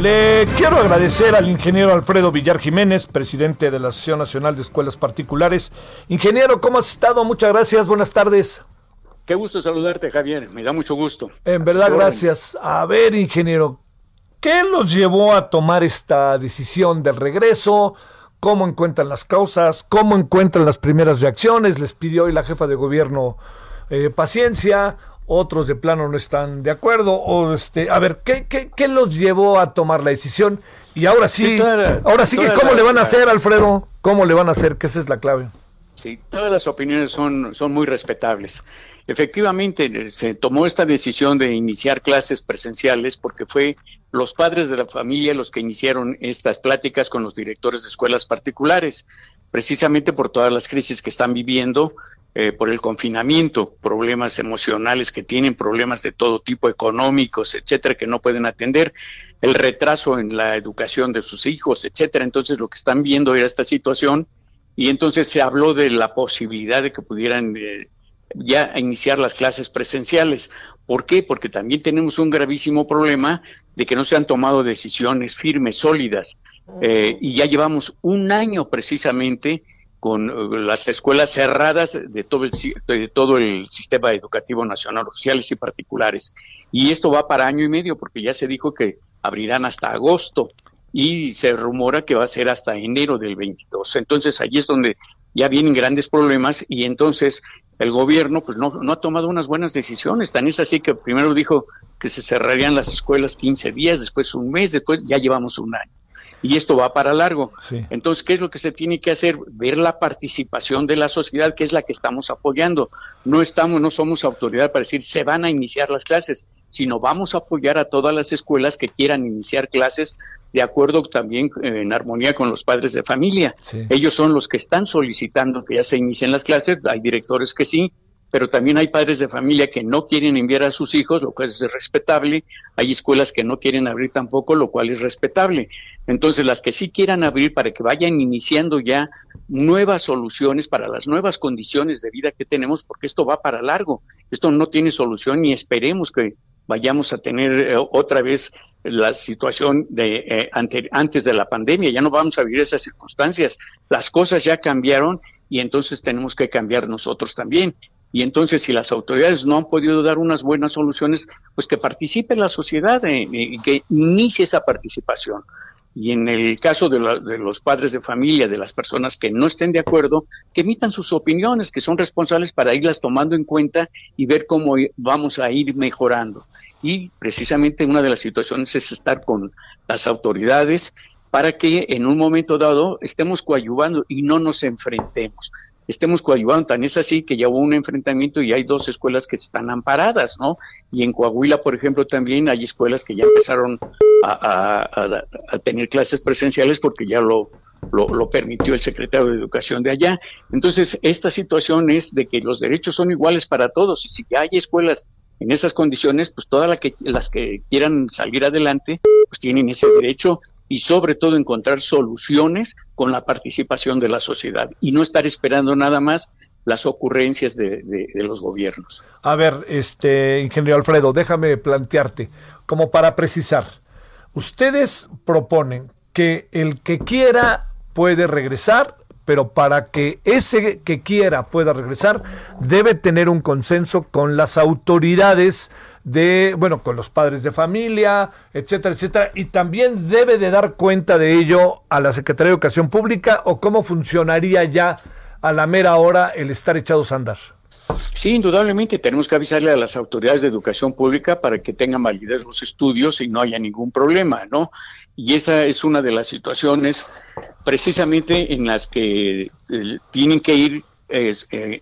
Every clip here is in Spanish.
Le quiero agradecer al ingeniero Alfredo Villar Jiménez, presidente de la Asociación Nacional de Escuelas Particulares. Ingeniero, ¿cómo has estado? Muchas gracias, buenas tardes. Qué gusto saludarte, Javier, me da mucho gusto. En verdad, gracias. A ver, ingeniero, ¿qué los llevó a tomar esta decisión del regreso? ¿Cómo encuentran las causas? ¿Cómo encuentran las primeras reacciones? Les pidió hoy la jefa de gobierno eh, paciencia otros de plano no están de acuerdo, o este, a ver, ¿qué, qué, qué los llevó a tomar la decisión? Y ahora sí, ahora sí que cómo le van a hacer, Alfredo, cómo le van a hacer, que esa es la clave. Sí, todas las opiniones son, son muy respetables. Efectivamente, se tomó esta decisión de iniciar clases presenciales porque fue los padres de la familia los que iniciaron estas pláticas con los directores de escuelas particulares, precisamente por todas las crisis que están viviendo, eh, por el confinamiento, problemas emocionales que tienen, problemas de todo tipo económicos, etcétera, que no pueden atender, el retraso en la educación de sus hijos, etcétera. Entonces lo que están viendo era esta situación y entonces se habló de la posibilidad de que pudieran eh, ya iniciar las clases presenciales. ¿Por qué? Porque también tenemos un gravísimo problema de que no se han tomado decisiones firmes, sólidas, eh, y ya llevamos un año precisamente con eh, las escuelas cerradas de todo el, de todo el sistema educativo nacional, oficiales y particulares. Y esto va para año y medio, porque ya se dijo que abrirán hasta agosto y se rumora que va a ser hasta enero del 22. Entonces ahí es donde ya vienen grandes problemas y entonces el gobierno pues no, no ha tomado unas buenas decisiones. Tan es así que primero dijo que se cerrarían las escuelas 15 días, después un mes, después ya llevamos un año y esto va para largo. Entonces, ¿qué es lo que se tiene que hacer? Ver la participación de la sociedad, que es la que estamos apoyando. No estamos, no somos autoridad para decir se van a iniciar las clases, sino vamos a apoyar a todas las escuelas que quieran iniciar clases de acuerdo también eh, en armonía con los padres de familia. Ellos son los que están solicitando que ya se inicien las clases, hay directores que sí, pero también hay padres de familia que no quieren enviar a sus hijos, lo cual es respetable. Hay escuelas que no quieren abrir tampoco, lo cual es respetable. Entonces, las que sí quieran abrir para que vayan iniciando ya nuevas soluciones para las nuevas condiciones de vida que tenemos, porque esto va para largo. Esto no tiene solución y esperemos que vayamos a tener eh, otra vez la situación de eh, antes de la pandemia. Ya no vamos a vivir esas circunstancias. Las cosas ya cambiaron y entonces tenemos que cambiar nosotros también. Y entonces, si las autoridades no han podido dar unas buenas soluciones, pues que participe la sociedad, y que inicie esa participación. Y en el caso de, de, los padres de familia, de las personas que no estén de acuerdo, que emitan sus opiniones, que son responsables para irlas tomando en cuenta y ver cómo vamos a ir mejorando. Y precisamente una de las situaciones es estar con las autoridades para que en un momento dado estemos coadyuvando y no nos enfrentemos estemos coadyuvando. Tan es así que ya hubo un enfrentamiento y hay dos escuelas que están amparadas, ¿no? Y en Coahuila, por ejemplo, también hay escuelas que ya empezaron a, tener clases presenciales porque ya lo, lo, permitió el secretario de Educación de allá. Entonces, esta situación es de que los derechos son iguales para todos y si ya hay escuelas en esas condiciones, pues todas las que, las que quieran salir adelante, pues tienen ese derecho y sobre todo encontrar soluciones con la participación de la sociedad y no estar esperando nada más las ocurrencias de, los gobiernos. A ver, este ingeniero Alfredo, déjame plantearte, como para precisar, ustedes proponen que el que quiera puede regresar, pero para que ese que quiera pueda regresar, debe tener un consenso con las autoridades de, bueno, con los padres de familia, etcétera, etcétera, y también debe de dar cuenta de ello a la Secretaría de Educación Pública o cómo funcionaría ya a la mera hora el estar echados a andar. Sí, indudablemente tenemos que avisarle a las autoridades de educación pública para que tengan validez los estudios y no haya ningún problema, ¿no? Y esa es una de las situaciones precisamente en las que eh, tienen que ir eh,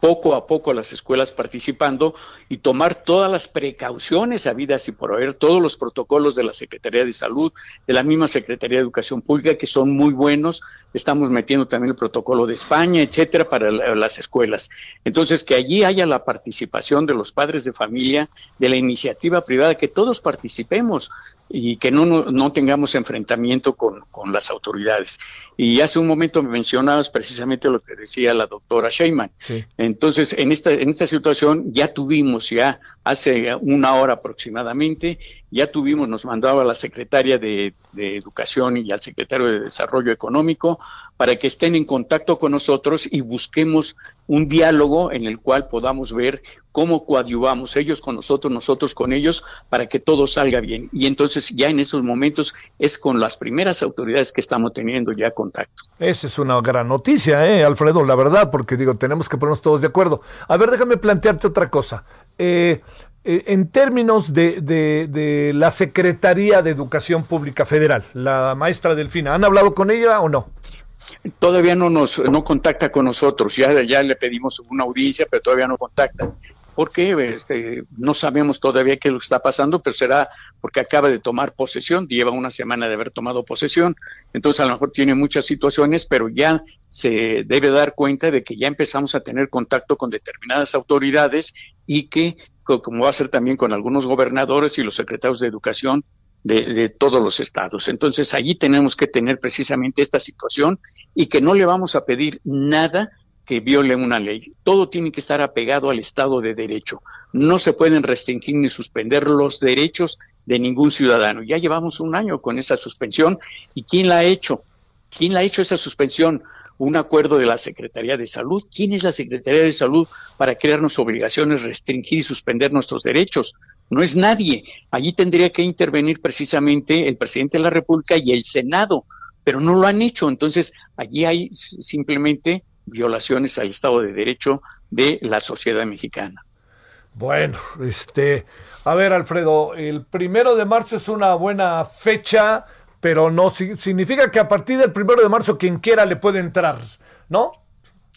poco a poco las escuelas participando y tomar todas las precauciones habidas y por haber todos los protocolos de la Secretaría de Salud, de la misma Secretaría de Educación Pública, que son muy buenos. Estamos metiendo también el protocolo de España, etcétera, para las escuelas. Entonces, que allí haya la participación de los padres de familia, de la iniciativa privada, que todos participemos y que no, no, tengamos enfrentamiento con, con, las autoridades. Y hace un momento me mencionabas precisamente lo que decía la doctora Sheyman. Entonces, en esta, en esta situación ya tuvimos, ya hace una hora aproximadamente, ya tuvimos, nos mandaba la secretaria de, de Educación y al secretario de Desarrollo Económico para que estén en contacto con nosotros y busquemos un diálogo en el cual podamos ver cómo coadyuvamos ellos con nosotros, nosotros con ellos, para que todo salga bien. Y entonces ya en esos momentos es con las primeras autoridades que estamos teniendo ya contacto. Esa es una gran noticia, ¿eh, Alfredo? La verdad, porque digo, tenemos que ponernos todos de acuerdo. A ver, déjame plantearte otra cosa. Eh, en términos de, de, la Secretaría de Educación Pública Federal, la maestra Delfina, ¿han hablado con ella o no? Todavía no nos no contacta con nosotros, ya, ya le pedimos una audiencia, pero todavía no contacta. Porque este, no sabemos todavía qué es lo que está pasando, pero será porque acaba de tomar posesión, lleva una semana de haber tomado posesión, entonces a lo mejor tiene muchas situaciones, pero ya se debe dar cuenta de que ya empezamos a tener contacto con determinadas autoridades y que, como va a ser también con algunos gobernadores y los secretarios de educación, de, todos los estados. Entonces, allí tenemos que tener precisamente esta situación y que no le vamos a pedir nada que viole una ley. Todo tiene que estar apegado al Estado de Derecho. No se pueden restringir ni suspender los derechos de ningún ciudadano. Ya llevamos un año con esa suspensión. ¿Y quién la ha hecho? ¿Quién la ha hecho esa suspensión? Un acuerdo de la Secretaría de Salud. ¿Quién es la Secretaría de Salud para crearnos obligaciones, restringir y suspender nuestros derechos? No es nadie. Allí tendría que intervenir precisamente el presidente de la República y el Senado, pero no lo han hecho. Entonces, allí hay simplemente violaciones al Estado de Derecho de la sociedad mexicana. Bueno, este, a ver, Alfredo, el primero de marzo es una buena fecha, pero no significa que a partir del primero de marzo quien quiera le puede entrar, ¿no?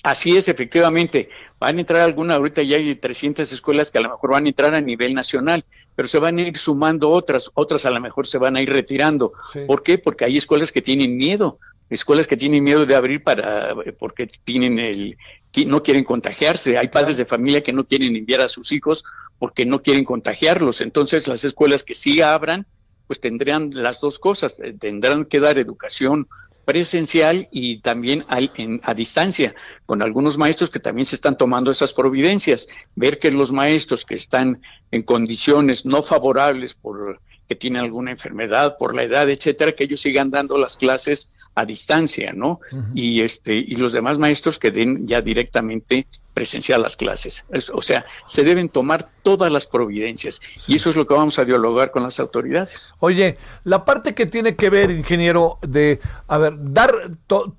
Así es, efectivamente. Van a entrar algunas, ahorita ya hay 300 escuelas que a lo mejor van a entrar a nivel nacional, pero se van a ir sumando otras, otras a lo mejor se van a ir retirando. ¿Por qué? Porque hay escuelas que tienen miedo escuelas que tienen miedo de abrir para porque tienen el no quieren contagiarse, hay padres de familia que no quieren enviar a sus hijos porque no quieren contagiarlos, entonces las escuelas que sí abran pues tendrán las dos cosas, eh, tendrán que dar educación presencial y también a, a distancia, con algunos maestros que también se están tomando esas providencias, ver que los maestros que están en condiciones no favorables por que tienen alguna enfermedad, por la edad, etcétera, que ellos sigan dando las clases a distancia, ¿no? Y este y los demás maestros que den ya directamente presencial las clases. o sea, se deben tomar todas las providencias y eso es lo que vamos a dialogar con las autoridades. Oye, la parte que tiene que ver, ingeniero, de, a ver, dar,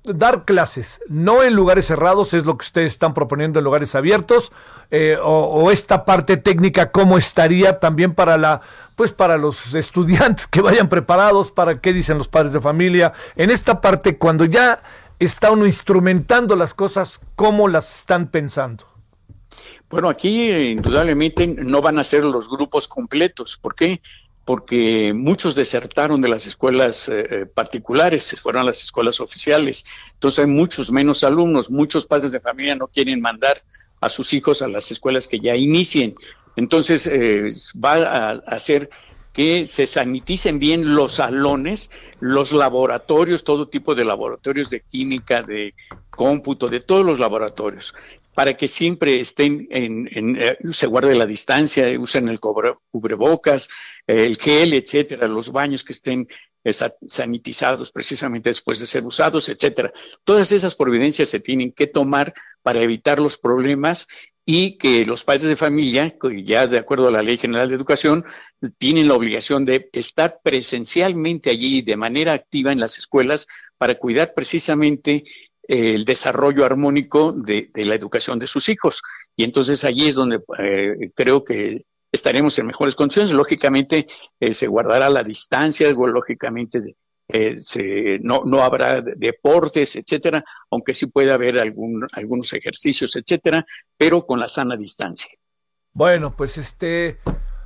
dar clases, no en lugares cerrados, es lo que ustedes están proponiendo en lugares abiertos, eh, o, esta parte técnica, ¿cómo estaría también para la, pues para los estudiantes que vayan preparados, para qué dicen los padres de familia, en esta parte cuando ya está uno instrumentando las cosas, ¿cómo las están pensando? Bueno, aquí indudablemente no van a ser los grupos completos. ¿Por qué? Porque muchos desertaron de las escuelas eh, eh, particulares, se fueron a las escuelas oficiales. Entonces hay muchos menos alumnos, muchos padres de familia no quieren mandar a sus hijos a las escuelas que ya inicien. Entonces eh, va a hacer que se saniticen bien los salones, los laboratorios, todo tipo de laboratorios de química, de cómputo, de todos los laboratorios, para que siempre estén en, eh, se guarde la distancia, usen el cubrebocas, el gel, etcétera, los baños que estén eh, sanitizados precisamente después de ser usados, etcétera. Todas esas providencias se tienen que tomar para evitar los problemas y que los padres de familia, ya de acuerdo a la Ley General de Educación, tienen la obligación de estar presencialmente allí de manera activa en las escuelas para cuidar precisamente el desarrollo armónico de, la educación de sus hijos. Y entonces allí es donde eh, creo que estaremos en mejores condiciones. Lógicamente eh, se guardará la distancia, lógicamente eh, no, no habrá deportes, etcétera, aunque sí puede haber algún, algunos ejercicios, etcétera, pero con la sana distancia. Bueno, pues este,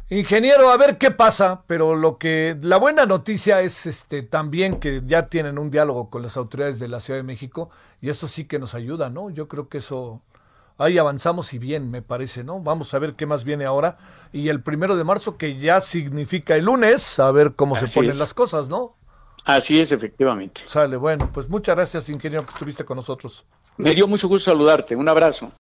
ingeniero, a ver qué pasa, pero lo que, la buena noticia es este también que ya tienen un diálogo con las autoridades de la Ciudad de México y eso sí que nos ayuda, ¿no? Yo creo que eso ahí avanzamos y bien, me parece, ¿no? Vamos a ver qué más viene ahora. Y el primero de marzo, que ya significa el lunes, a ver cómo se ponen las cosas, ¿no? Así es, efectivamente. Sale, bueno, pues muchas gracias, ingeniero, que estuviste con nosotros. Me dio mucho gusto saludarte. Un abrazo.